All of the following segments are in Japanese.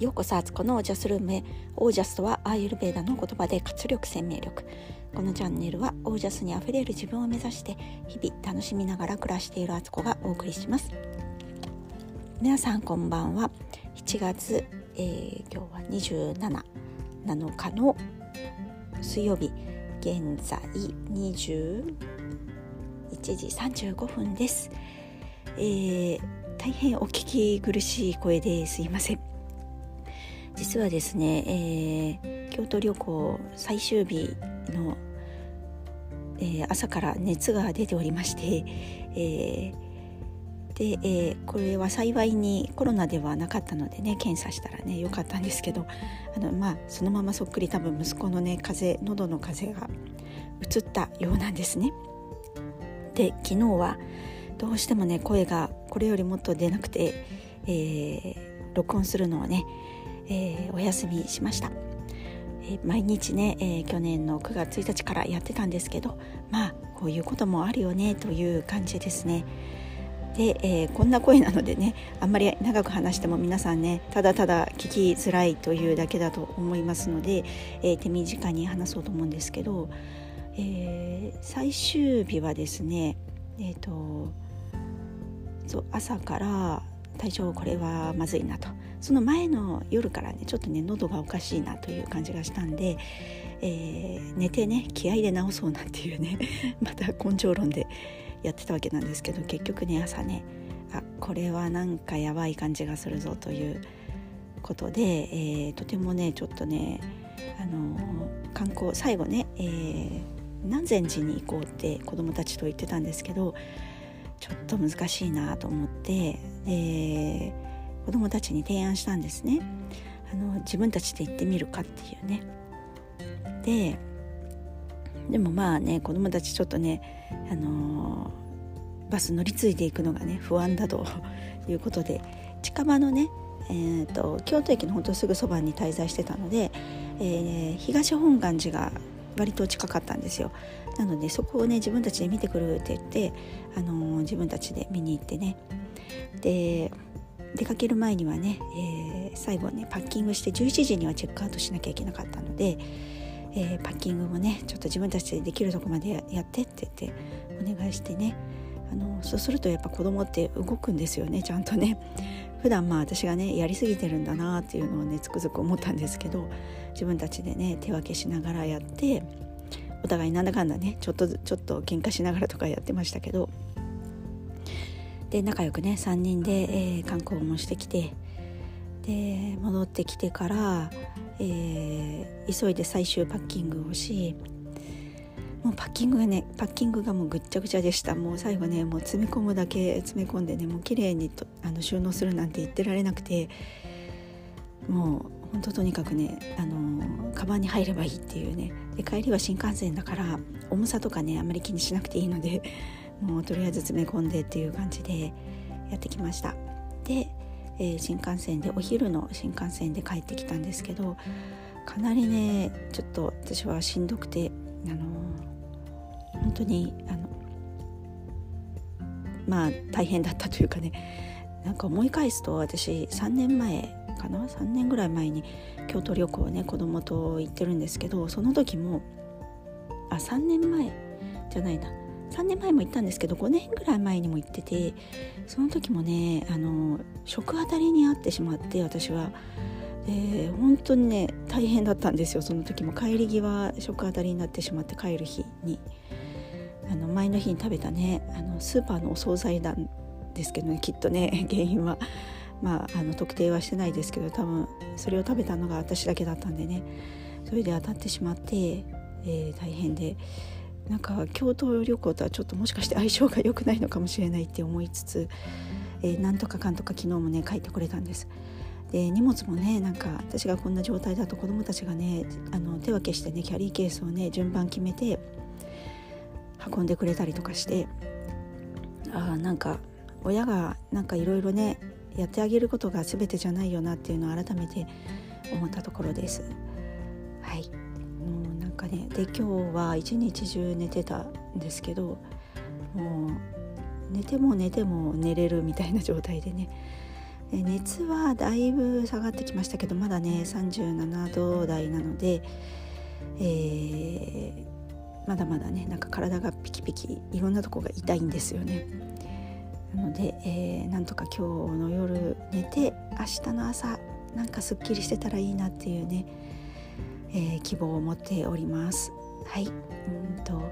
ようこそアツコのオージャスルームへオージャスとはアーユルベーダの言葉で活力生命力。このチャンネルはオージャスにあふれる自分を目指して日々楽しみながら暮らしているアツコがお送りします。皆さんこんばんは。7月、えー、今日は27 7日の水曜日。現在21時35分です、えー、大変お聞き苦しい声ですいません。実はですね、えー、京都旅行最終日の、えー、朝から熱が出ておりまして、えーで、え、これは幸いにコロナではなかったのでね検査したらね良かったんですけどあの、まあ、そのままそっくり多分息子のね風邪喉の風邪が移ったようなんですね。で昨日はどうしてもね声がこれよりもっと出なくて、えー、録音するのをね、えー、お休みしました。え毎日ね、えー、去年の9月1日からやってたんですけどまあこういうこともあるよねという感じですね。で、え、こんな声なのでねあんまり長く話しても皆さんねただただ聞きづらいというだけだと思いますので、え、手短に話そうと思うんですけど、え、最終日はですねえっ、と朝から体調これはまずいなとその前の夜からねちょっとね喉がおかしいなという感じがしたんで、えー、寝てね気合で治そうなんていうね また根性論でやってたわけなんですけど結局ね朝ねあこれはなんかやばい感じがするぞということで、えー、とてもねちょっとねあの観光最後ね、えー、南禅寺に行こうって子どもたちと言ってたんですけどちょっと難しいなと思って、えー、子どもたちに提案したんですね。あの自分たちで行ってみるかっていうね。ででもまあね子どもたちちょっとね、あの、バス乗り継いでいくのがね不安だということで近場のね、えーと、京都駅のほんとすぐそばに滞在してたので、えー、東本願寺が割と近かったんですよ。なのでそこをね自分たちで見てくるって言って、あのー、自分たちで見に行ってね。で出かける前にはね、えー、最後ねパッキングして11時にはチェックアウトしなきゃいけなかったのでえー、パッキングもねちょっと自分たちでできるとこまでやってって言ってお願いしてねあのそうするとやっぱ子供って動くんですよねちゃんとね。普段まあ私がねやりすぎてるんだなっていうのをねつくづく思ったんですけど自分たちでね手分けしながらやってお互いなんだかんだねちょっとちょっと喧嘩しながらとかやってましたけどで仲良くね3人で、えー、観光もしてきてで戻ってきてから、えー、急いで最終パッキングをしもうパッキングがねパッキングがもうぐっちゃぐちゃでした。もう最後ねもう詰め込むだけ詰め込んでねもう綺麗にとあの収納するなんて言ってられなくてもう本当とにかくねあのカバンに入ればいいっていうね。で帰りは新幹線だから重さとかねあんまり気にしなくていいのでもうとりあえず詰め込んでっていう感じでやってきました。でえー、新幹線でお昼の新幹線で帰ってきたんですけどかなりねちょっと私はしんどくてあの本当にあのまあ大変だったというかねなんか思い返すと私3年前かな？3年ぐらい前に京都旅行をね子供と行ってるんですけどその時もあ3年前じゃないな。3年前も行ったんですけど5年ぐらい前にも行っててその時もねあの食当たりにあってしまって私は。で本当にね大変だったんですよ。その時も帰り際食当たりになってしまって帰る日に。あの前の日に食べたねあのスーパーのお惣菜なんですけどねきっとね 原因は。まあ、あの特定はしてないですけど多分それを食べたのが私だけだったんでね。それで当たってしまって、えー、大変で。なんか京都旅行とはちょっともしかして相性が良くないのかもしれないって思いつつ、えー、なんとかかんとか昨日もね帰ってこれたんです。で荷物もねなんか私がこんな状態だと子どもたちがねあの手分けしてねキャリーケースをね順番決めて運んでくれたりとかしてあなんか親がなんかいろいろねやってあげることが全てじゃないよなっていうのを改めて思ったところです。はいかねで今日は一日中寝てたんですけどもう寝ても寝ても寝れるみたいな状態でね、熱はだいぶ下がってきましたけどまだね37度台なので、えー、まだまだねなんか体がピキピキいろんなとこが痛いんですよね。なので、えー、なんとか今日の夜寝て明日の朝なんかすっきりしてたらいいなっていうね、えー、希望を持っております。はいうんと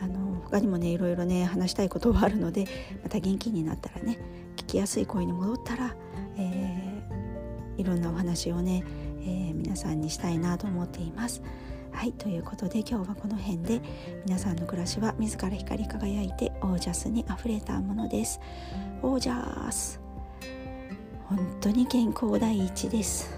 あの他にもねいろいろね話したいことはあるのでまた元気になったらね聞きやすい声に戻ったら、えー、いろんなお話をね、えー、皆さんにしたいなと思っています。はいということで今日はこの辺で皆さんの暮らしは自ら光り輝いてオージャスにあふれたものです。オージャス本当に健康第一です。